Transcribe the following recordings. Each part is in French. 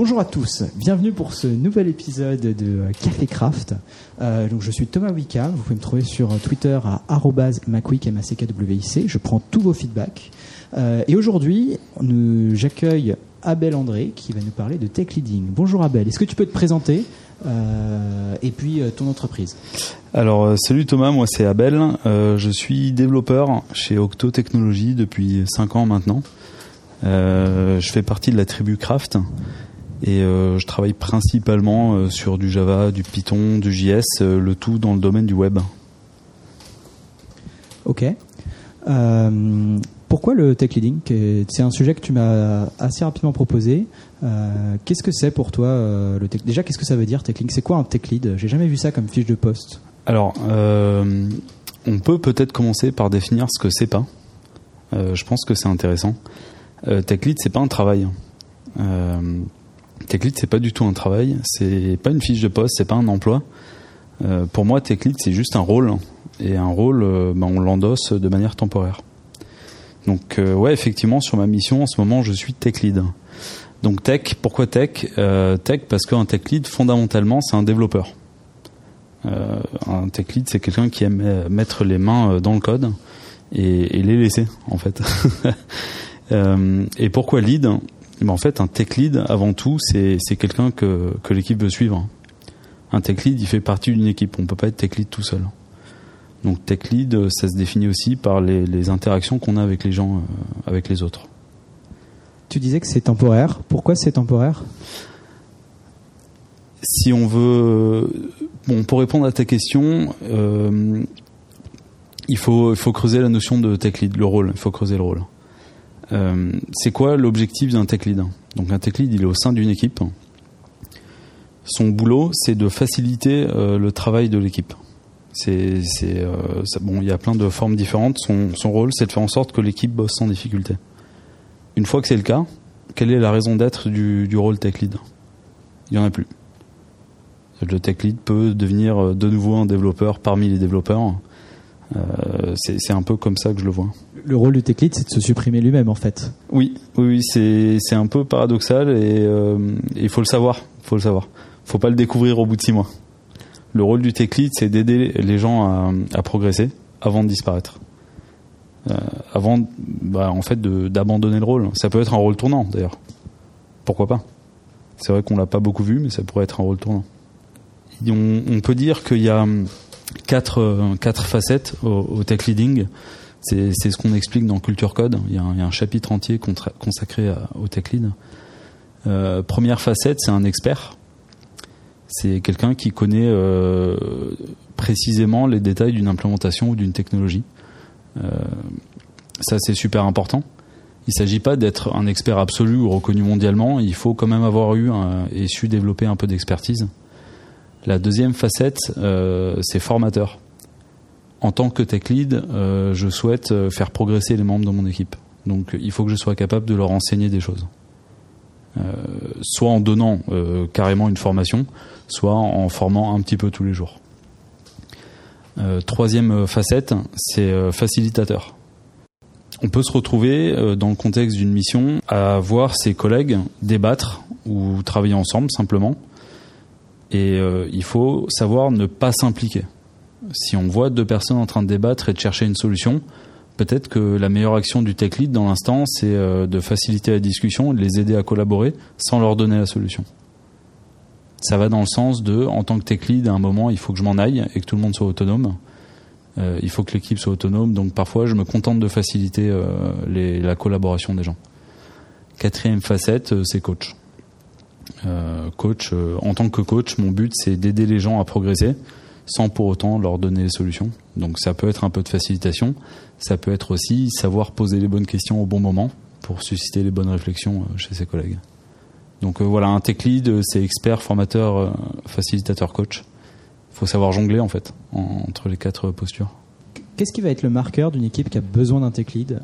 Bonjour à tous, bienvenue pour ce nouvel épisode de Café Craft. Euh, donc je suis Thomas Wicca, vous pouvez me trouver sur Twitter à @macwick Je prends tous vos feedbacks. Euh, et aujourd'hui, j'accueille Abel André qui va nous parler de tech leading. Bonjour Abel, est-ce que tu peux te présenter euh, et puis ton entreprise? Alors salut Thomas, moi c'est Abel, je suis développeur chez Octo Technologies depuis 5 ans maintenant. je fais partie de la tribu Craft et euh, je travaille principalement euh, sur du Java, du Python, du JS, euh, le tout dans le domaine du web. Ok. pourquoi le tech leading C'est un sujet que tu m'as assez rapidement proposé. qu'est-ce que c'est pour toi le tech Déjà, qu'est-ce que ça veut dire tech leading? C'est quoi un tech lead? J'ai jamais vu ça comme fiche de poste. Alors, on peut peut-être commencer par définir ce que c'est pas. je pense que c'est intéressant. tech lead, c'est pas un travail. Tech lead, c'est pas du tout un travail, c'est pas une fiche de poste, c'est pas un emploi. Euh, pour moi, tech lead, c'est juste un rôle, et un rôle, euh, ben, on l'endosse de manière temporaire. Donc, euh, ouais, effectivement, sur ma mission, en ce moment, je suis tech lead. Donc tech, pourquoi tech? Tech parce qu'un tech lead, fondamentalement, c'est un développeur. un tech lead, c'est quelqu'un qui aime mettre les mains dans le code et, et les laisser, en fait. et pourquoi lead? En fait, un tech lead, avant tout, c'est quelqu'un que, que l'équipe veut suivre. Un tech lead, il fait partie d'une équipe. On peut pas être tech lead tout seul. Donc tech lead, ça se définit aussi par les, les interactions qu'on a avec les gens, euh, avec les autres. Tu disais que c'est temporaire. Pourquoi c'est temporaire? Si on veut, bon, pour répondre à ta question, euh, il faut, il faut creuser la notion de tech lead, le rôle. Il faut creuser le rôle. Euh, c'est quoi l'objectif d'un tech lead Donc un tech lead, il est au sein d'une équipe. Son boulot, c'est de faciliter euh, le travail de l'équipe. Euh, il y a plein de formes différentes. Son, son rôle, c'est de faire en sorte que l'équipe bosse sans difficulté. Une fois que c'est le cas, quelle est la raison d'être du, du rôle tech lead? Il n'y en a plus. Le tech lead peut devenir de nouveau un développeur parmi les développeurs. Euh, c'est un peu comme ça que je le vois. Le rôle du tech lead, c'est de se supprimer lui-même, en fait. Oui, oui, c'est un peu paradoxal et euh, il faut le savoir. Il faut le savoir. Faut pas le découvrir au bout de six mois. Le rôle du tech lead, c'est d'aider les gens à, à, progresser avant de disparaître. Euh, avant, bah, en fait, d'abandonner le rôle. Ça peut être un rôle tournant, d'ailleurs. Pourquoi pas? C'est vrai qu'on l'a pas beaucoup vu, mais ça pourrait être un rôle tournant. On, on peut dire qu'il y a quatre, euh, quatre facettes au, tech leading. C'est ce qu'on explique dans Culture Code. Il y a un, chapitre entier consacré au tech lead. Euh, première facette, c'est un expert. C'est quelqu'un qui connaît euh, précisément les détails d'une implémentation ou d'une technologie. ça, c'est super important. Il ne s'agit pas d'être un expert absolu ou reconnu mondialement. Il faut quand même avoir eu et su développer un peu d'expertise. La deuxième facette, euh, c'est formateur. En tant que tech lead, euh, je souhaite euh, faire progresser les membres de mon équipe. Donc il faut que je sois capable de leur enseigner des choses. soit en donnant carrément une formation, soit en formant un petit peu tous les jours. troisième facette, c'est facilitateur. On peut se retrouver dans le contexte d'une mission à voir ses collègues débattre ou travailler ensemble simplement et euh, il faut savoir ne pas s'impliquer. Si on voit deux personnes en train de débattre et de chercher une solution, peut-être que la meilleure action du tech lead dans l'instant, c'est euh, de faciliter la discussion, de les aider à collaborer sans leur donner la solution. Ça va dans le sens de, en tant que tech lead, à un moment, il faut que je m'en aille et que tout le monde soit autonome. Euh, il faut que l'équipe soit autonome, donc parfois je me contente de faciliter les, la collaboration des gens. Quatrième facette, c'est coach. Euh, coach, euh, en tant que coach, mon but c'est d'aider les gens à progresser sans pour autant leur donner les solutions. Donc ça peut être un peu de facilitation, ça peut être aussi savoir poser les bonnes questions au bon moment pour susciter les bonnes réflexions euh, chez ses collègues. Donc voilà, un tech lead, c'est expert, formateur, facilitateur, coach. Il faut savoir jongler en fait entre les quatre postures. Qu'est-ce qui va être le marqueur d'une équipe qui a besoin d'un tech lead?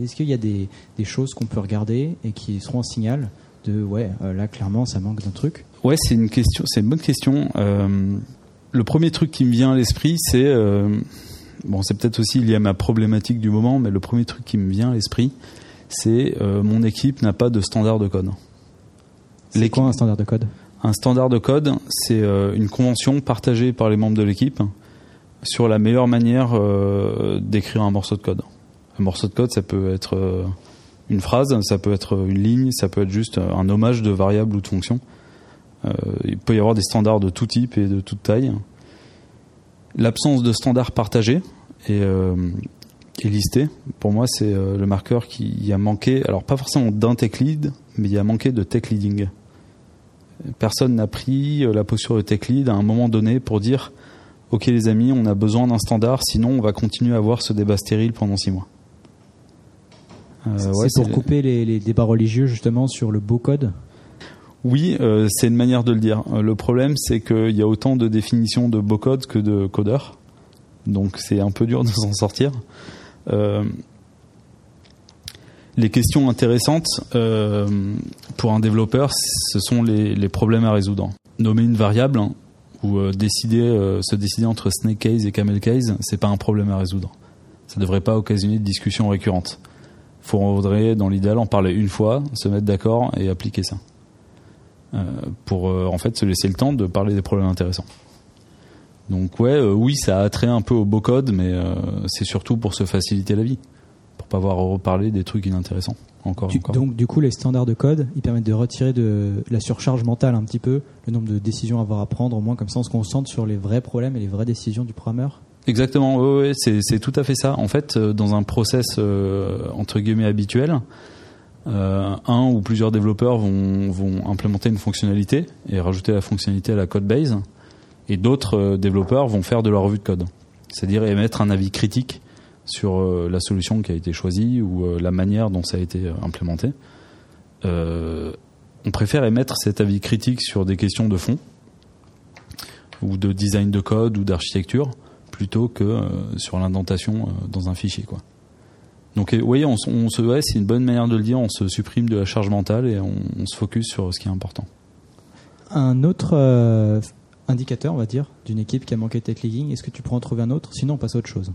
Est-ce qu'il y a des, des choses qu'on peut regarder et qui seront un signal de ouais, euh, là clairement ça manque d'un truc Ouais, c'est une question, c'est une bonne question. Euh, le premier truc qui me vient à l'esprit, c'est euh, bon, c'est peut-être aussi lié à ma problématique du moment, mais le premier truc qui me vient à l'esprit, c'est mon équipe n'a pas de standard de code. C'est quoi un standard de code? Un standard de code, c'est une convention partagée par les membres de l'équipe sur la meilleure manière d'écrire un morceau de code. Un morceau de code, ça peut être une phrase, ça peut être une ligne, ça peut être juste un hommage de variable ou de fonction. Euh, il peut y avoir des standards de tout type et de toute taille. L'absence de standards partagés est, euh, est listée. Pour moi, c'est euh, le marqueur qui a manqué, alors pas forcément d'un tech lead, mais il y a manqué de tech leading. Personne n'a pris la posture de tech lead à un moment donné pour dire Ok les amis, on a besoin d'un standard, sinon on va continuer à avoir ce débat stérile pendant six mois. Euh, c'est pour couper les, débats religieux justement sur le beau code? Oui, euh, c'est une manière de le dire. Euh, le problème, c'est qu'il y a autant de définitions de beau code que de codeurs. Donc c'est un peu dur de s'en sortir. les questions intéressantes pour un développeur, ce sont les, problèmes à résoudre. Nommer une variable hein, ou décider, se décider entre snake case et camel case, c'est pas un problème à résoudre. Ça devrait pas occasionner de discussions récurrentes faudrait, dans l'idéal, en parler une fois, se mettre d'accord et appliquer ça. Euh, pour euh, en fait se laisser le temps de parler des problèmes intéressants. Donc ouais, euh, oui, ça a trait un peu au beau code, mais c'est surtout pour se faciliter la vie, pour pas avoir à reparler des trucs inintéressants. Encore, encore. Donc du coup, les standards de code, ils permettent de retirer de la surcharge mentale un petit peu, le nombre de décisions à avoir à prendre, au moins comme ça on se concentre sur les vrais problèmes et les vraies décisions du programmeur. Exactement, c'est tout à fait ça. En fait, euh, dans un process euh, entre guillemets habituel, euh, un ou plusieurs développeurs vont, implémenter une fonctionnalité et rajouter la fonctionnalité à la code base, et d'autres développeurs vont faire de la revue de code, c'est-à-dire émettre un avis critique sur la solution qui a été choisie ou la manière dont ça a été implémenté. on préfère émettre cet avis critique sur des questions de fond ou de design de code ou d'architecture plutôt que euh, sur l'indentation euh, dans un fichier quoi. Donc vous voyez, on, se, ouais, c'est une bonne manière de le dire, on se supprime de la charge mentale et on, se focus sur ce qui est important. Un autre euh, indicateur, on va dire, d'une équipe qui a manqué de tech leading, est-ce que tu pourrais en trouver un autre? Sinon, on passe à autre chose.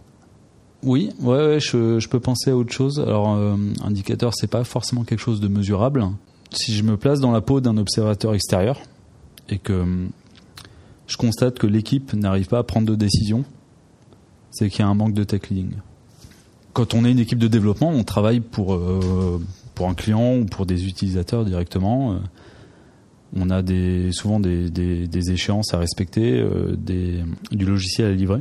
Oui, ouais, je, peux penser à autre chose. Alors, indicateur, c'est pas forcément quelque chose de mesurable. Si je me place dans la peau d'un observateur extérieur et que je constate que l'équipe n'arrive pas à prendre de décision, c'est qu'il y a un manque de tech leading. Quand on est une équipe de développement, on travaille pour, euh, un client ou pour des utilisateurs directement. Euh, on a souvent des, échéances à respecter, euh, du logiciel à livrer.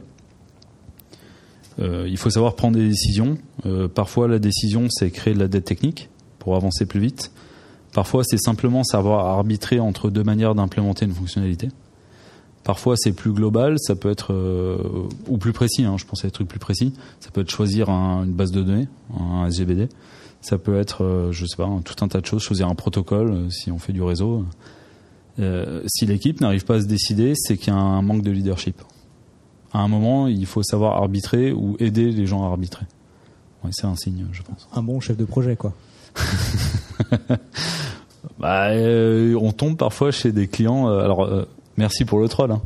il faut savoir prendre des décisions. parfois, la décision, c'est créer de la dette technique pour avancer plus vite. Parfois, c'est simplement savoir arbitrer entre deux manières d'implémenter une fonctionnalité. Parfois, c'est plus global, ça peut être euh, ou plus précis. Hein, je pense à des trucs plus précis. Ça peut être choisir une base de données, un SGBD. Ça peut être, euh, je sais pas, tout un tas de choses. Choisir un protocole euh, si on fait du réseau. si l'équipe n'arrive pas à se décider, c'est qu'il y a un manque de leadership. À un moment, il faut savoir arbitrer ou aider les gens à arbitrer. c'est un signe, je pense. Un bon chef de projet, quoi. bah, on tombe parfois chez des clients. alors Merci pour le troll. Hein.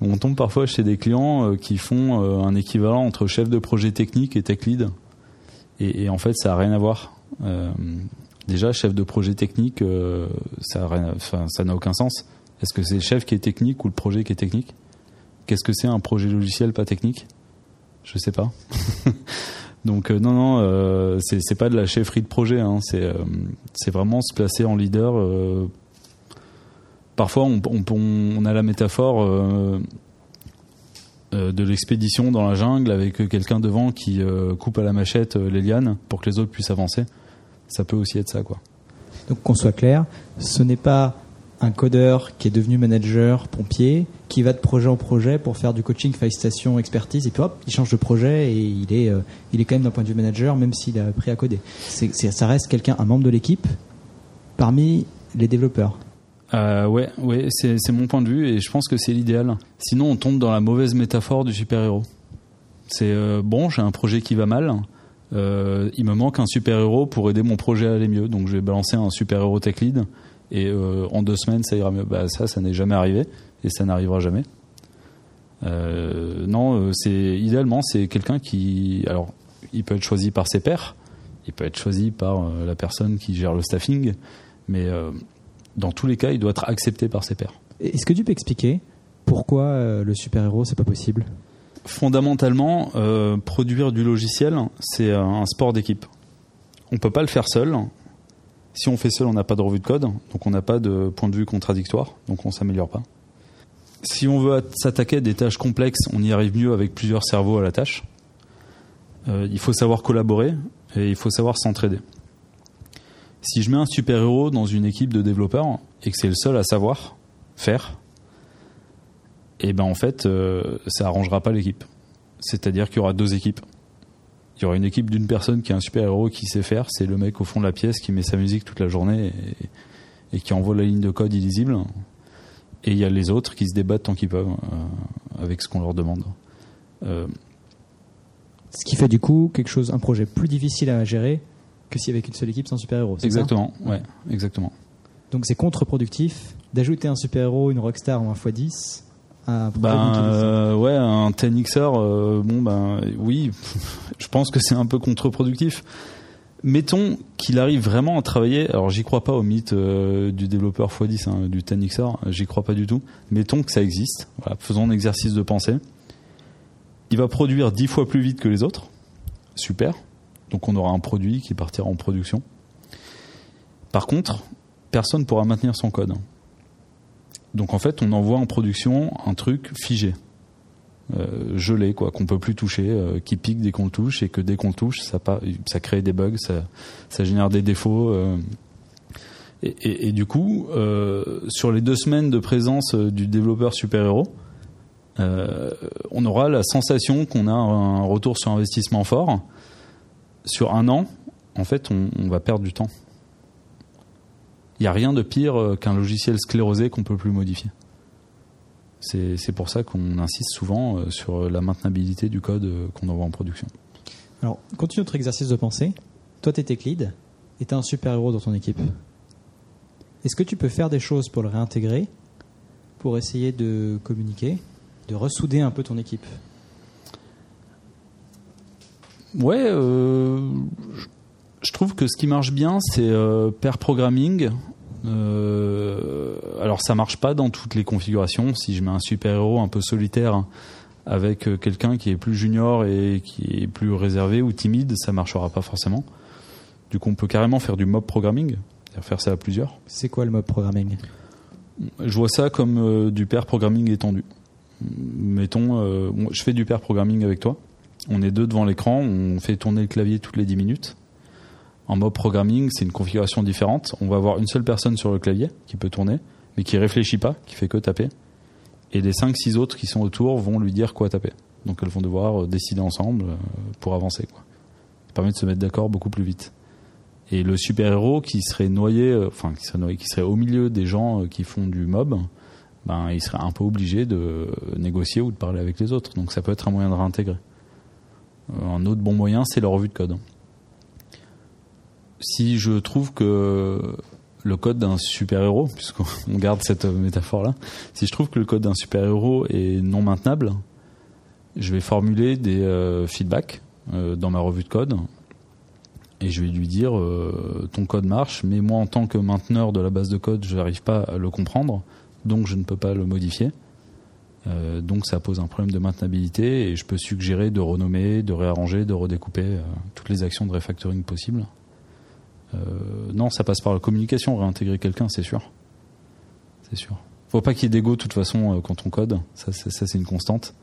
On tombe parfois chez des clients euh, qui font euh, un équivalent entre chef de projet technique et tech lead. Et, en fait, ça n'a rien à voir. Euh, déjà, chef de projet technique, ça n'a aucun sens. Est-ce que c'est le chef qui est technique ou le projet qui est technique? Qu'est-ce que c'est un projet logiciel pas technique? Je sais pas. Donc non, non, c'est pas de la chefferie de projet. Hein. C'est vraiment se placer en leader parfois on, a la métaphore euh, euh, de l'expédition dans la jungle avec quelqu'un devant qui euh, coupe à la machette les lianes pour que les autres puissent avancer. Ça peut aussi être ça, quoi. Donc qu'on soit clair, ce n'est pas un codeur qui est devenu manager pompier qui va de projet en projet pour faire du coaching, félicitations, expertise et puis hop, il change de projet et il est, il est quand même d'un point de vue manager même s'il a appris à coder. ça reste quelqu'un, un membre de l'équipe parmi les développeurs. Euh, ouais, ouais, c'est mon point de vue et je pense que c'est l'idéal. Sinon, on tombe dans la mauvaise métaphore du super-héros. C'est euh, bon, j'ai un projet qui va mal. Euh, il me manque un super-héros pour aider mon projet à aller mieux. Donc, je vais balancer un super-héros tech lead et euh, en deux semaines, ça ira mieux. Bah, ça, ça n'est jamais arrivé et ça n'arrivera jamais. Non, c'est idéalement, c'est quelqu'un qui, alors, il peut être choisi par ses pairs, il peut être choisi par la personne qui gère le staffing, mais dans tous les cas, il doit être accepté par ses pairs. Est-ce que tu peux expliquer pourquoi euh, le super-héros, c'est pas possible? Fondamentalement, euh, produire du logiciel, c'est un sport d'équipe. On peut pas le faire seul. Si on fait seul, on n'a pas de revue de code, donc on n'a pas de point de vue contradictoire, donc on s'améliore pas. Si on veut s'attaquer à des tâches complexes, on y arrive mieux avec plusieurs cerveaux à la tâche. Euh, il faut savoir collaborer et il faut savoir s'entraider. Si je mets un super-héros dans une équipe de développeurs et que c'est le seul à savoir faire, et eh ben en fait, euh, ça arrangera pas l'équipe. C'est-à-dire qu'il y aura deux équipes. Il y aura une équipe d'une personne qui est un super-héros qui sait faire, c'est le mec au fond de la pièce qui met sa musique toute la journée et, qui envoie la ligne de code illisible. Et il y a les autres qui se débattent tant qu'ils peuvent euh, avec ce qu'on leur demande. Euh, ce qui fait du coup quelque chose, un projet plus difficile à gérer que si avec une seule équipe sans super-héros. Exactement, ouais, exactement. Donc c'est contre-productif d'ajouter un super-héros, une rockstar ou un x10 à ben, euh, ouais, un 10xer, euh, bon ben oui, je pense que c'est un peu contre-productif. Mettons qu'il arrive vraiment à travailler. Alors j'y crois pas au mythe euh, du développeur x10 hein, du 10xer, j'y crois pas du tout. Mettons que ça existe. Voilà, faisons un exercice de pensée. Il va produire 10 fois plus vite que les autres. Super. Donc on aura un produit qui partira en production. Par contre, personne ne pourra maintenir son code. Donc en fait, on envoie en production un truc figé, euh, gelé, quoi, qu'on peut plus toucher, euh, qui pique dès qu'on le touche et que dès qu'on le touche, ça, crée des bugs, ça, ça génère des défauts. Euh. et, du coup, sur les deux semaines de présence du développeur super-héros, on aura la sensation qu'on a un retour sur investissement fort. Sur un an, en fait, on va perdre du temps il n'y a rien de pire euh, qu'un logiciel sclérosé qu'on peut plus modifier. C'est pour ça qu'on insiste souvent euh, sur la maintenabilité du code euh, qu'on envoie en production. Alors, continue notre exercice de pensée. Toi, tu es et tu un super-héros dans ton équipe. Est-ce que tu peux faire des choses pour le réintégrer, pour essayer de communiquer, de ressouder un peu ton équipe? Ouais, euh, je trouve que ce qui marche bien, c'est euh, pair programming. Euh, alors ça marche pas dans toutes les configurations. Si je mets un super héros un peu solitaire avec quelqu'un qui est plus junior et qui est plus réservé ou timide, ça marchera pas forcément. Du coup, on peut carrément faire du mob programming, faire ça à plusieurs. C'est quoi le mob programming? Je vois ça comme euh, du pair programming étendu. Mettons, je fais du pair programming avec toi. On est deux devant l'écran, on fait tourner le clavier toutes les 10 minutes en mode programming, c'est une configuration différente. On va avoir une seule personne sur le clavier qui peut tourner, mais qui réfléchit pas, qui fait que taper. Et les 5-6 autres qui sont autour vont lui dire quoi taper. Donc elles vont devoir euh, décider ensemble euh, pour avancer. Ça permet de se mettre d'accord beaucoup plus vite. Et le super-héros qui serait noyé, euh, enfin qui serait noyé, qui serait au milieu des gens qui font du mob, ben il serait un peu obligé de négocier ou de parler avec les autres. Donc ça peut être un moyen de réintégrer. Un autre bon moyen, c'est la revue de code si je trouve que le code d'un super-héros, puisqu'on garde cette métaphore-là, si je trouve que le code d'un super-héros est non maintenable, je vais formuler des euh, feedbacks euh, dans ma revue de code et je vais lui dire euh, ton code marche, mais moi en tant que mainteneur de la base de code, je n'arrive pas à le comprendre, donc je ne peux pas le modifier. Donc ça pose un problème de maintenabilité et je peux suggérer de renommer, de réarranger, de redécouper toutes les actions de refactoring possibles. Euh, non, ça passe par la communication, réintégrer quelqu'un, c'est sûr. C'est sûr. Faut pas qu'il y ait d'ego de toute façon euh, quand on code. Ça, c'est une constante.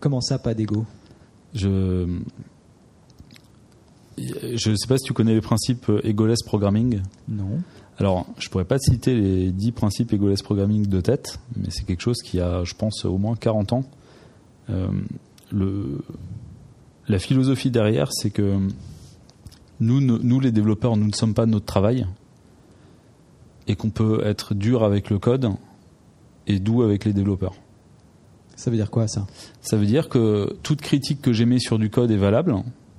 Comment ça, pas d'ego? Je je sais pas si tu connais les principes euh, egoless programming. Non. Alors, je pourrais pas citer les 10 principes egoless programming de tête, mais c'est quelque chose qui a, je pense, au moins 40 ans. le, la philosophie derrière, c'est que nous, nous, les développeurs, nous ne sommes pas notre travail et qu'on peut être dur avec le code et doux avec les développeurs. Ça veut dire quoi ça? Ça veut dire que toute critique que j'émets sur du code est valable,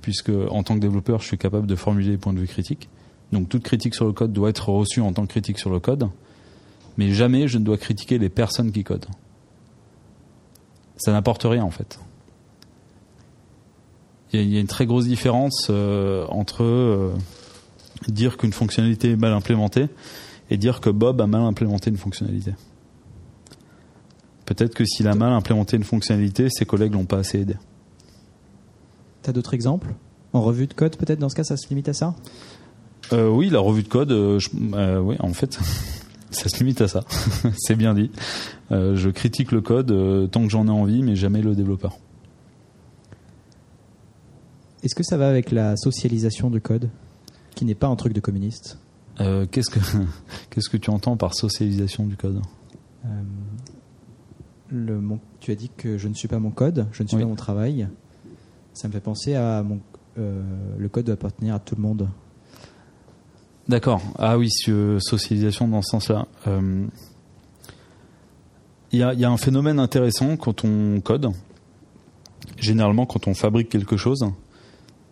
puisque en tant que développeur, je suis capable de formuler des points de vue critiques. Donc toute critique sur le code doit être reçue en tant que critique sur le code, mais jamais je ne dois critiquer les personnes qui codent. Ça n'apporte rien en fait il y, a une très grosse différence euh, entre euh, dire qu'une fonctionnalité est mal implémentée et dire que Bob a mal implémenté une fonctionnalité. Peut-être que s'il a mal implémenté une fonctionnalité, ses collègues l'ont pas assez aidé. T'as d'autres exemples En revue de code, peut-être, dans ce cas, ça se limite à ça euh, Oui, la revue de code, euh, je- euh, oui, en fait, ça se limite à ça. C'est bien dit. Je critique le code tant que j'en ai envie, mais jamais le développeur. Est-ce que ça va avec la socialisation du code Qui n'est pas un truc de communiste? Qu'est-ce que qu'est-ce que tu entends par socialisation du code? Le, mon- tu as dit que je ne suis pas mon code, je ne suis Oui. pas mon travail. Ça me fait penser à mon, euh, le code doit appartenir à tout le monde. D'accord. Ah oui, sur- socialisation dans ce sens-là. Euh, Il y, a, y a un phénomène intéressant quand on code. Généralement, quand on fabrique quelque chose,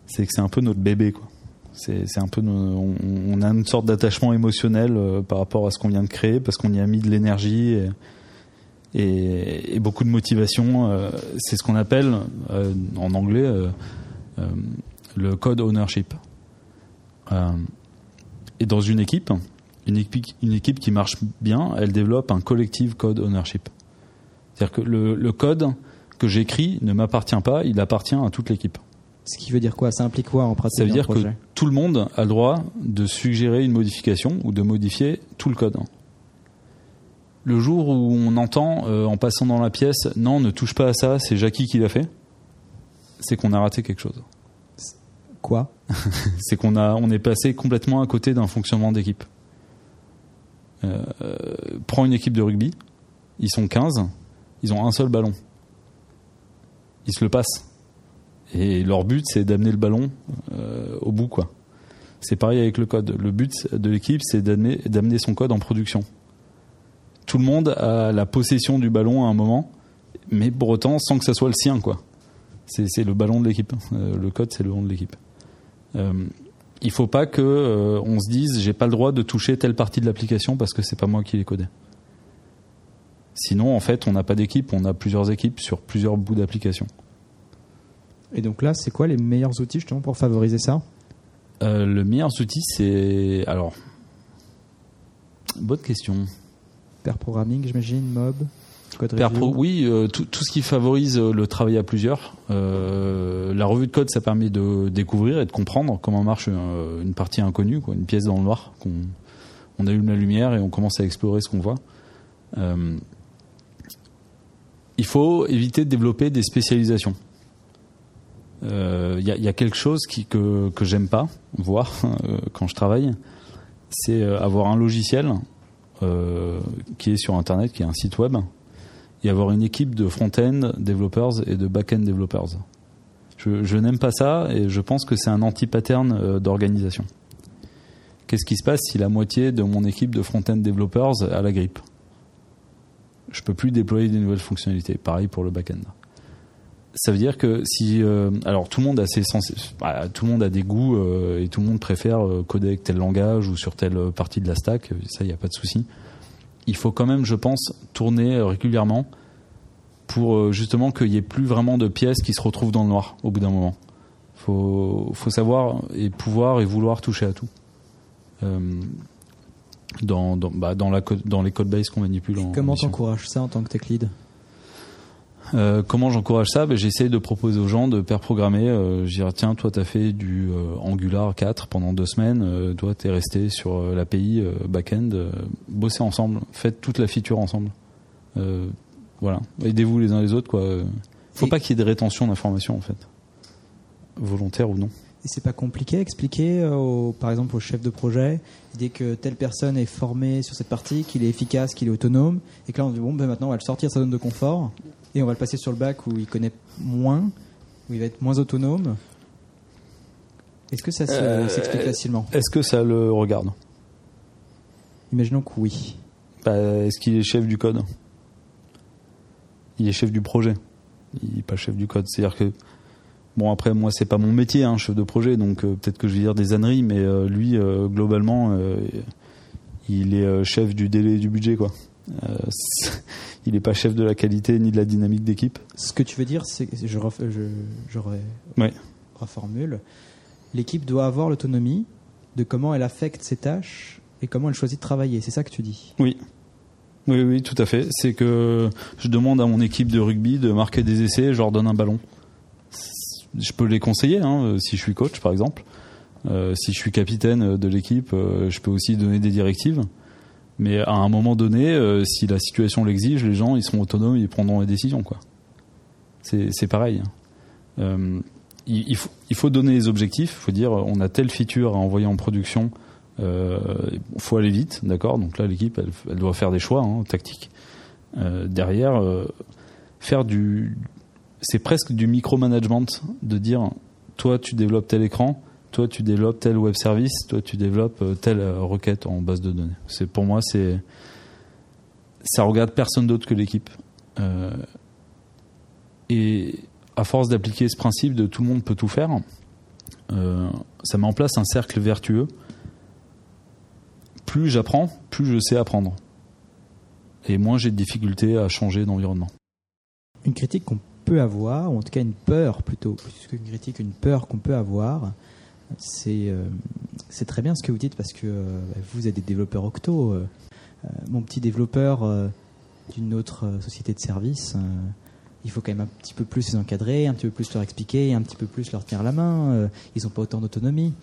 c'est que c'est un peu notre bébé, quoi. C'est un peu, on, a une sorte d'attachement émotionnel euh, par rapport à ce qu'on vient de créer parce qu'on y a mis de l'énergie et- et beaucoup de motivation. euh, c'est ce qu'on appelle euh, en anglais euh, le code ownership. Et dans une équipe, une équipe, une équipe qui marche bien, elle développe un collective code ownership. C'est-à-dire que le, le code que j'écris ne m'appartient pas, il appartient à toute l'équipe. Ce qui veut dire quoi? Ça implique quoi en pratique Ça veut dire que tout le monde a le droit de suggérer une modification ou de modifier tout le code. Le jour où on entend euh, en passant dans la pièce non, ne touche pas à ça, c'est Jackie qui l'a fait, c'est qu'on a raté quelque chose. Quoi? C'est qu'on a on est passé complètement à côté d'un fonctionnement d'équipe. Euh, prends une équipe de rugby, ils sont 15, ils ont un seul ballon. Ils se le passent. Et leur but c'est d'amener le ballon euh, au bout quoi. C'est pareil avec le code. Le but de l'équipe c'est d'amener d'amener son code en production. Tout le monde a la possession du ballon à un moment, mais pour autant sans que ça soit le sien quoi. C'est le ballon de l'équipe. Euh, le code c'est le ballon de l'équipe. Euh, il faut pas que euh, on se dise j'ai pas le droit de toucher telle partie de l'application parce que c'est pas moi qui l'ai codé. Sinon, en fait, on n'a pas d'équipe, on a plusieurs équipes sur plusieurs bouts d'application. Et donc là, c'est quoi les meilleurs outils justement pour favoriser ça? Euh, le meilleur outil, c'est alors bonne question. Pair programming, j'imagine, mob, code Pair pro- oui, euh, tout, tout ce qui favorise euh, le travail à plusieurs. Euh, la revue de code, ça permet de découvrir et de comprendre comment marche une partie inconnue, quoi, une pièce dans le noir. qu'on on allume la lumière et on commence à explorer ce qu'on voit. Euh, il faut éviter de développer des spécialisations. Il euh, y, a, y, a, quelque chose qui, que, que j'aime pas voir euh, quand je travaille, c'est avoir un logiciel euh, qui est sur Internet, qui est un site web, et avoir une équipe de front-end developers et de back-end developers. Je, n'aime pas ça et je pense que c'est un anti-pattern euh, d'organisation. Qu'est-ce qui se passe si la moitié de mon équipe de front-end developers a la grippe? Je peux plus déployer des nouvelles fonctionnalités. Pareil pour le back-end. Ça veut dire que si euh, alors tout le monde a ses sens, bah, tout le monde a des goûts euh, et tout le monde préfère euh, coder avec tel langage ou sur telle partie de la stack, ça il n'y a pas de souci. Il faut quand même, je pense, tourner régulièrement pour justement qu'il n'y ait plus vraiment de pièces qui se retrouvent dans le noir au bout d'un moment. Faut faut savoir et pouvoir et vouloir toucher à tout. Dans dans, bah, dans la dans les codebases qu'on manipule. En, Comment t'encourages ça en tant que tech lead? Euh, comment j'encourage ça? Ben, J'essaye de proposer aux gens de pair programmer. Euh, je dirais, tiens, toi, tu as fait du euh, Angular 4 pendant deux semaines. Euh, toi, tu es resté sur l'API back-end. bossez ensemble. Faites toute la feature ensemble. Voilà. Aidez-vous les uns les autres. Il faut Et pas qu'il y ait de rétention d'informations, en fait. Volontaire ou non. Et c'est pas compliqué à expliquer, au, par exemple, au chef de projet, dès que telle personne est formée sur cette partie, qu'il est efficace, qu'il est autonome, et que là on dit bon, ben maintenant on va le sortir de sa zone de confort, et on va le passer sur le bac où il connaît moins, où il va être moins autonome. Est-ce que ça euh, s'explique facilement Est-ce que ça le regarde? Imaginons que oui. Bah, est-ce qu'il est chef du code? Il est chef du projet. Il n'est pas chef du code. C'est-à-dire que Bon après moi c'est pas mon métier, hein, chef de projet, donc euh, peut-être que je vais dire des âneries, mais euh, lui euh, globalement il est chef du délai et du budget quoi. il n'est pas chef de la qualité ni de la dynamique d'équipe. Ce que tu veux dire, c'est je, je, je, je ouais. reformule. L'équipe doit avoir l'autonomie, de comment elle affecte ses tâches et comment elle choisit de travailler. C'est ça que tu dis? Oui. Oui, oui, tout à fait. C'est que je demande à mon équipe de rugby de marquer des essais, je leur donne un ballon. Je peux les conseiller, hein, si je suis coach, par exemple. Euh, si je suis capitaine de l'équipe, euh, je peux aussi donner des directives. Mais à un moment donné, euh, si la situation l'exige, les gens, ils seront autonomes, ils prendront les décisions, quoi. C'est pareil. Hein. Il, faut, il faut donner les objectifs. Il faut dire, on a telle feature à envoyer en production il euh, faut aller vite, d'accord? Donc là, l'équipe, elle, doit faire des choix hein, tactiques. Euh, derrière, euh, faire du, c'est presque du micromanagement de dire, toi, tu développes tel écran, toi, tu développes tel web service, toi, tu développes telle requête en base de données. Pour moi, c'est ça regarde personne d'autre que l'équipe. et à force d'appliquer ce principe de tout le monde peut tout faire, ça met en place un cercle vertueux plus j'apprends, plus je sais apprendre. Et moins j'ai de difficultés à changer d'environnement. Une critique qu'on peut avoir, ou en tout cas une peur plutôt, plus qu'une critique, une peur qu'on peut avoir, c'est euh, c'est très bien ce que vous dites parce que euh, vous êtes des développeurs Octo. Euh, mon petit développeur d'une autre société de service, il faut quand même un petit peu plus les encadrer, un petit peu plus leur expliquer, un petit peu plus leur tenir la main. ils n'ont pas autant d'autonomie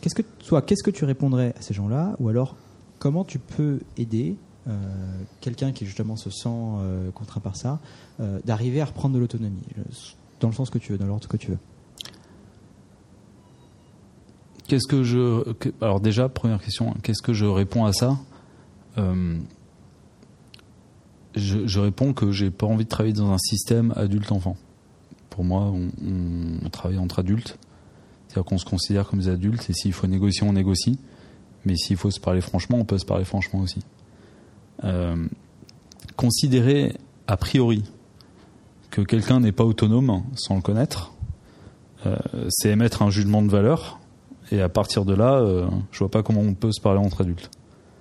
qu'est-ce que toi, qu'est-ce que tu répondrais à ces gens-là, ou alors comment tu peux aider quelqu'un qui justement se sent contraint par ça, d'arriver à reprendre de l'autonomie, dans le sens que tu veux, dans l'ordre que tu veux? Qu'est-ce que je, alors déjà première question, hein, qu'est-ce que je réponds à ça je, réponds que j'ai pas envie de travailler dans un système adulte-enfant. Pour moi, on travaille entre adultes c'est-à-dire qu'on se considère comme des adultes et s'il faut négocier, on négocie. Mais s'il faut se parler franchement, on peut se parler franchement aussi. Euh, considérer a priori que quelqu'un n'est pas autonome sans le connaître, euh, c'est émettre un jugement de valeur. Et à partir de là, euh, je vois pas comment on peut se parler entre adultes.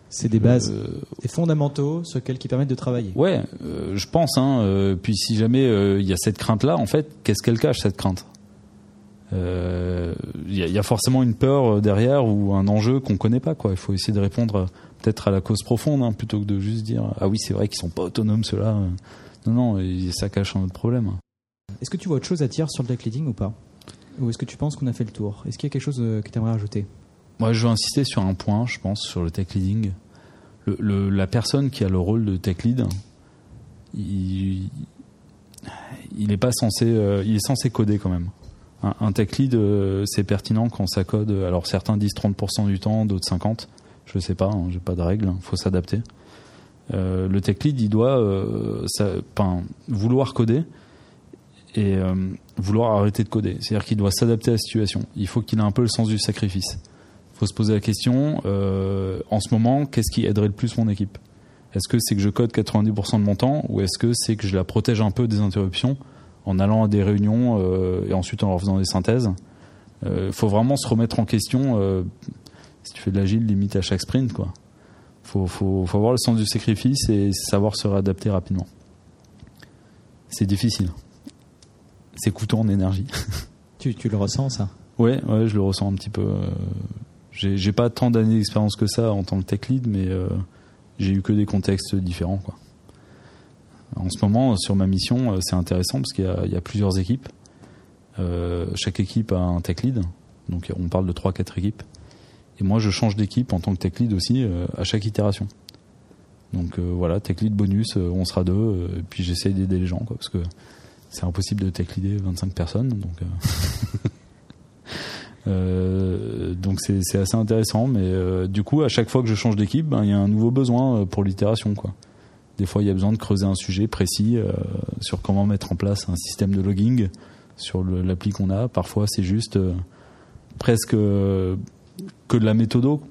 C'est des bases, des fondamentaux sur lesquels qui permettent de travailler. Ouais, je pense. Hein, puis si jamais il y a cette crainte-là, en fait, qu'est-ce qu'elle cache cette crainte? Il euh, y, a forcément une peur derrière ou un enjeu qu'on connaît pas quoi. Il faut essayer de répondre peut-être à la cause profonde hein, plutôt que de juste dire ah oui c'est vrai qu'ils sont pas autonomes ceux-là. Non non, ça cache un autre problème. Est-ce que tu vois autre chose à dire sur le tech leading ou pas? Ou est-ce que tu penses qu'on a fait le tour? Est-ce qu'il y a quelque chose euh, que tu aimerais ajouter Moi je veux insister sur un point, je pense, sur le tech leading. Le, la personne qui a le rôle de tech lead, il, il est pas censé, euh, il est censé coder quand même un, tech lead, euh, c'est pertinent quand ça code. Alors certains disent 30% du temps, d'autres 50. Je sais pas, hein, j'ai pas de règle. Il faut s'adapter. Le tech lead, il doit vouloir coder et vouloir arrêter de coder. C'est-à-dire qu'il doit s'adapter à la situation. Il faut qu'il ait un peu le sens du sacrifice. Il faut se poser la question, en ce moment, qu'est-ce qui aiderait le plus mon équipe? Est-ce que c'est que je code 90% de mon temps ou est-ce que c'est que je la protège un peu des interruptions en allant à des réunions euh, et ensuite en leur faisant des synthèses? Il euh, faut vraiment se remettre en question. Euh, si tu fais de l'agile, limite à chaque sprint, quoi. Faut, faut, faut avoir le sens du sacrifice et savoir se réadapter rapidement. C'est difficile. C'est coûteux en énergie. Tu, tu le ressens, ça? Ouais, ouais, je le ressens un petit peu. J'ai pas tant d'années d'expérience que ça en tant que tech lead, mais j'ai eu que des contextes différents, quoi. En ce moment, sur ma mission, euh, c'est intéressant parce qu'il y, a plusieurs équipes. Euh, chaque équipe a un tech lead, donc on parle de 3-4 équipes. Et moi, je change d'équipe en tant que tech lead aussi euh, à chaque itération. Donc voilà, tech lead bonus, on sera deux, et puis j'essaie d'aider les gens, quoi, parce que c'est impossible de tech leader 25 personnes, donc donc c'est assez intéressant. Mais du coup, à chaque fois que je change d'équipe, ben, il y a un nouveau besoin pour l'itération, quoi. Des fois, il y a besoin de creuser un sujet précis euh, sur comment mettre en place un système de logging sur l'appli qu'on a. Parfois, c'est juste euh, presque euh, que de la méthodo.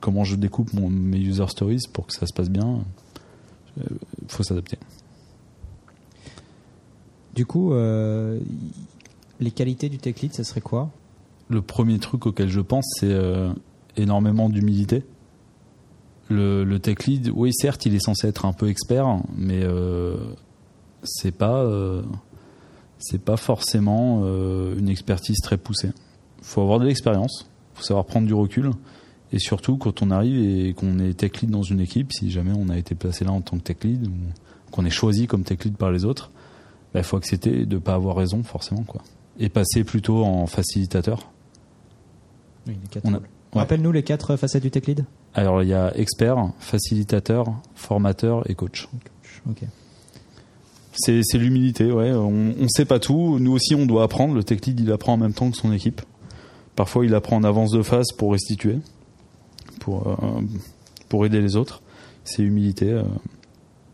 comment je découpe mon, mes user stories pour que ça se passe bien. Il faut s'adapter. Du coup, les qualités du tech lead, ça serait quoi? Le premier truc auquel je pense, c'est énormément d'humilité le, tech lead, oui, certes, il est censé être un peu expert, mais euh, c'est pas euh, forcément euh, une expertise très poussée. Il faut avoir de l'expérience, faut savoir prendre du recul. Et surtout, quand on arrive et qu'on est tech lead dans une équipe, si jamais on a été placé là en tant que tech lead, ou qu'on est choisi comme tech lead par les autres, il bah, faut accepter de ne pas avoir raison, forcément. quoi. Et passer plutôt en facilitateur. Oui, les quatre. Rappelle-nous les quatre facettes du tech lead Alors, il y a expert, facilitateur, formateur et coach. Ok. C'est, l'humilité, ouais. On ne sait pas tout. Nous aussi, on doit apprendre. Le tech lead, il apprend en même temps que son équipe. Parfois, il apprend en avance de phase pour restituer, pour, euh, pour aider les autres. C'est humilité. Euh,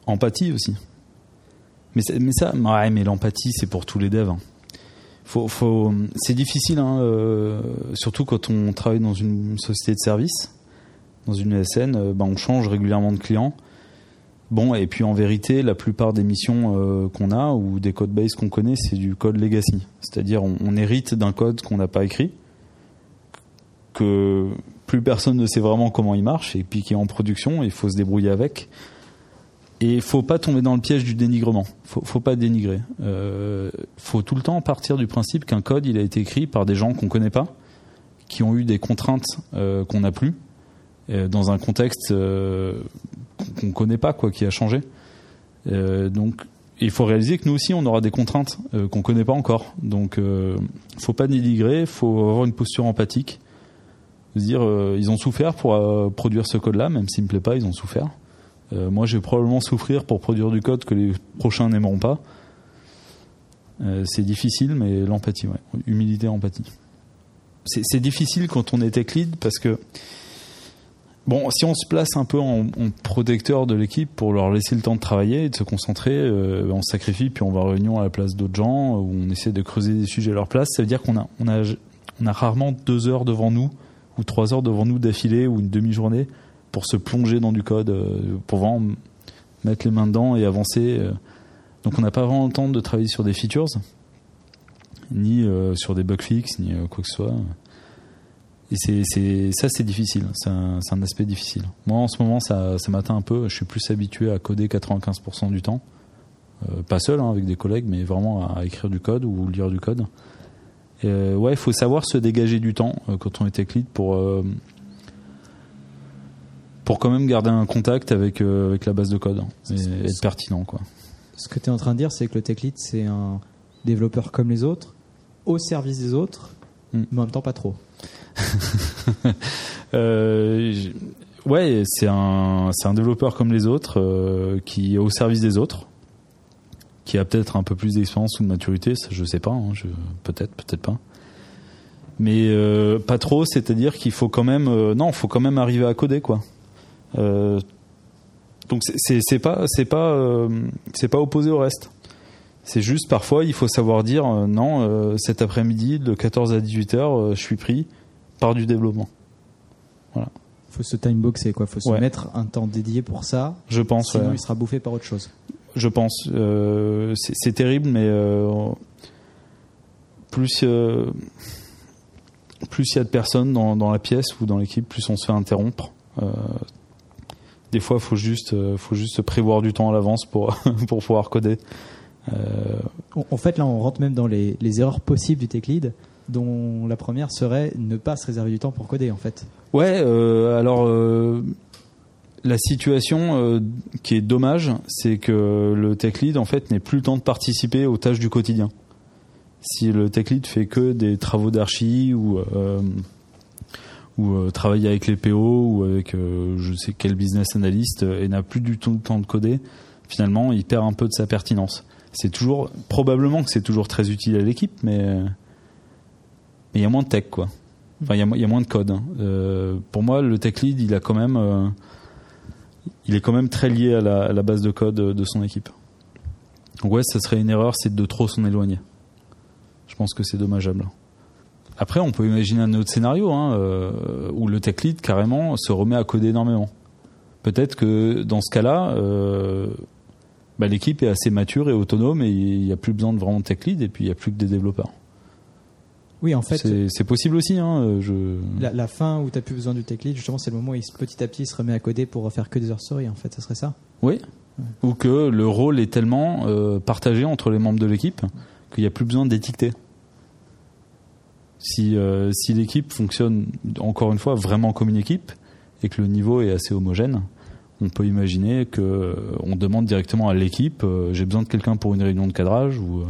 empathie aussi. Mais, mais ça, ouais, mais l'empathie, c'est pour tous les devs. Hein. Faut, faut, c'est difficile, hein, euh, surtout quand on travaille dans une société de service, dans une ESN, ben on change régulièrement de client. Bon, et puis en vérité, la plupart des missions euh, qu'on a ou des codes base qu'on connaît, c'est du code legacy. C'est-à-dire, on, hérite d'un code qu'on n'a pas écrit, que plus personne ne sait vraiment comment il marche, et puis qui est en production, il faut se débrouiller avec. Et il faut pas tomber dans le piège du dénigrement. Faut, faut pas dénigrer. Euh, faut tout le temps partir du principe qu'un code, il a été écrit par des gens qu'on connaît pas, qui ont eu des contraintes euh, qu'on n'a plus, euh, dans un contexte euh, qu'on connaît pas, quoi, qui a changé. Donc, il faut réaliser que nous aussi, on aura des contraintes qu'on connaît pas encore. Donc, faut pas dénigrer, faut avoir une posture empathique, se dire, ils ont souffert pour produire ce code-là, même s'il me plaît pas, ils ont souffert. Moi, je vais probablement souffrir pour produire du code que les prochains n'aimeront pas. c'est difficile, mais l'empathie, humilité, empathie. C'est difficile quand on est tech lead parce que Bon, si on se place un peu en, protecteur de l'équipe pour leur laisser le temps de travailler et de se concentrer, euh, on sacrifie puis on va en réunion à la place d'autres gens ou on essaie de creuser des sujets à leur place. Ça veut dire qu'on a, a rarement deux heures devant nous ou trois heures devant nous d'affilée ou une demi-journée pour se plonger dans du code, euh, pour vraiment mettre les mains dedans et avancer. Euh. Donc on n'a pas vraiment le temps de travailler sur des features, ni sur des bug fixes, ni quoi que ce soit. Et c'est, ça, c'est difficile. C'est un, aspect difficile. Moi, en ce moment, ça, ça m'atteint un peu. Je suis plus habitué à coder 95% du temps. Euh, pas seul, hein, avec des collègues, mais vraiment à, écrire du code ou lire du code. Euh, ouais, il faut savoir se dégager du temps euh, quand on est tech lead pour, pour quand même garder un contact avec, avec la base de code et être pertinent. Quoi. Ce que tu es en train de dire, c'est que le tech lead, c'est un développeur comme les autres, au service des autres, hmm. mais en même temps pas trop. euh, ouais, c'est un, un développeur comme les autres euh, qui est au service des autres, qui a peut-être un peu plus d'expérience ou de maturité, ça je sais pas, hein, peut-être, peut-être pas. Mais euh, pas trop, c'est-à-dire qu'il faut quand même, euh, non, faut quand même arriver à coder quoi. Donc c'est, pas, c'est pas, c'est pas opposé au reste. C'est juste parfois il faut savoir dire non, cet après-midi de 14 à 18 h je suis pris par du développement. Voilà. Faut se timeboxer quoi, faut se mettre un temps dédié pour ça. Je pense. Sinon, il sera bouffé par autre chose. Je pense. Euh, c'est terrible, mais euh, plus euh, plus il y a de personnes dans, dans la pièce ou dans l'équipe, plus on se fait interrompre. Des fois, faut juste faut juste prévoir du temps à l'avance pour pour pouvoir coder. En fait, là, on rentre même dans les, les erreurs possibles du tech lead dont la première serait ne pas se réserver du temps pour coder en fait. Ouais, euh, alors euh, la situation euh, qui est dommage, c'est que le tech lead en fait n'ait plus le temps de participer aux tâches du quotidien. Si le tech lead fait que des travaux d'archi ou ou travailler avec les PO ou avec je sais quel business analyst et n'a plus du tout le temps de coder, finalement il perd un peu de sa pertinence. C'est toujours probablement que c'est toujours très utile à l'équipe, mais il y a moins de tech quoi. Enfin, il y a, moins de code. Hein. Euh, pour moi, le tech lead, il a quand même, euh, il est quand même très lié à la, à la, base de code de son équipe. Donc ouais, ça serait une erreur, c'est de trop s'en éloigner. Je pense que c'est dommageable. Après, on peut imaginer un autre scénario hein, euh, où le tech lead carrément se remet à coder énormément. Peut-être que dans ce cas-là, euh, bah, l'équipe est assez mature et autonome et il n'y a plus besoin de vraiment de tech lead et puis il n'y a plus que des développeurs. Oui, en fait. C'est possible aussi. Hein, je... La, fin où tu n'as plus besoin du tech lead, justement, c'est le moment où il, petit à petit il se remet à coder pour faire que des heures story, en fait, ça serait ça? Oui. Ou que le rôle est tellement euh, partagé entre les membres de l'équipe qu'il n'y a plus besoin d'étiqueter. Si, euh, si l'équipe fonctionne, encore une fois, vraiment comme une équipe, et que le niveau est assez homogène, on peut imaginer que euh, on demande directement à l'équipe euh, j'ai besoin de quelqu'un pour une réunion de cadrage ou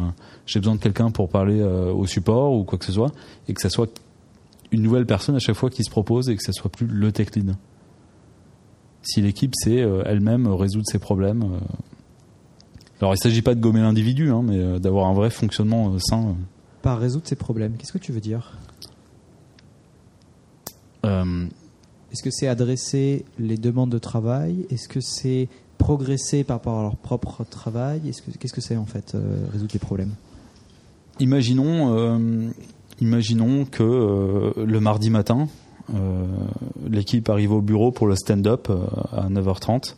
j'ai besoin de quelqu'un pour parler au support ou quoi que ce soit et que ça soit une nouvelle personne à chaque fois qui se propose et que ça soit plus le tech lead. Si l'équipe sait elle-même résoudre ses problèmes. alors il ne s'agit pas de gommer l'individu, hein, mais d'avoir un vrai fonctionnement sain. Par résoudre ses problèmes, qu'est-ce que tu veux dire est-ce que c'est adresser les demandes de travail? Est-ce que c'est progresser par rapport à leur propre travail? Est-ce que qu'est-ce que c'est en fait euh, résoudre les problèmes? Imaginons, euh, imaginons que euh, le mardi matin, l'équipe arrive au bureau pour le stand-up à 9h30.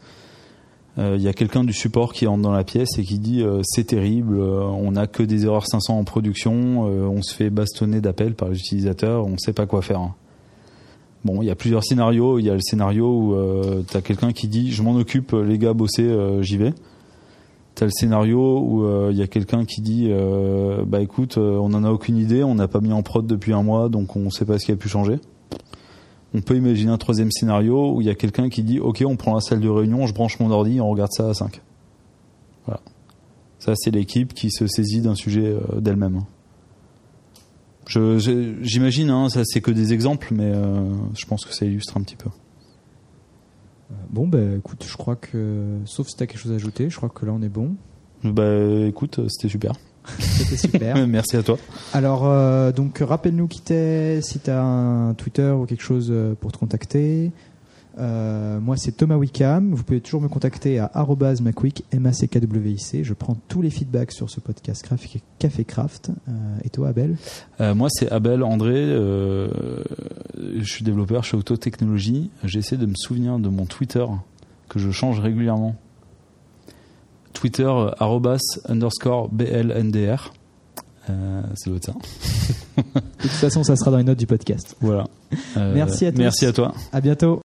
Il y a quelqu'un du support qui entre dans la pièce et qui dit c'est terrible, on n'a que des erreurs 500 en production, on se fait bastonner d'appels par les utilisateurs, on ne sait pas quoi faire. Bon, il y a plusieurs scénarios. Il y a le scénario où euh, tu as quelqu'un qui dit je m'en occupe, les gars, bossez, euh, j'y vais. T'as le scénario où euh, il y a quelqu'un qui dit bah écoute, on n'en a aucune idée, on n'a pas mis en prod depuis un mois, donc on ne sait pas ce qui a pu changer. On peut imaginer un troisième scénario où il y a quelqu'un qui dit ok, on prend la salle de réunion, je branche mon ordi, on regarde ça à 5. Voilà. Ça, c'est l'équipe qui se saisit d'un sujet d'elle-même. J'imagine, hein, ça c'est que des exemples, mais euh, je pense que ça illustre un petit peu. Euh, bon, bah écoute, je crois que, sauf si tu as quelque chose à ajouter, je crois que là on est bon. Bah écoute, c'était super. C'était super. Merci à toi. Alors, euh, donc rappelle-nous qui t'es, si tu as un Twitter ou quelque chose pour te contacter. Euh, moi, c'est Thomas Wickham. Vous pouvez toujours me contacter à @macwick m a c k w i c. Je prends tous les feedbacks sur ce podcast Café Craft. Euh, et toi, Abel? Euh, Moi, c'est Abel André. je suis développeur chez Autotechnologie. J'essaie de me souvenir de mon Twitter que je change régulièrement. Twitter underscore blndr. c'est l'autre ça. de toute façon, ça sera dans les notes du podcast. Voilà. merci à tous. Merci à toi. À bientôt.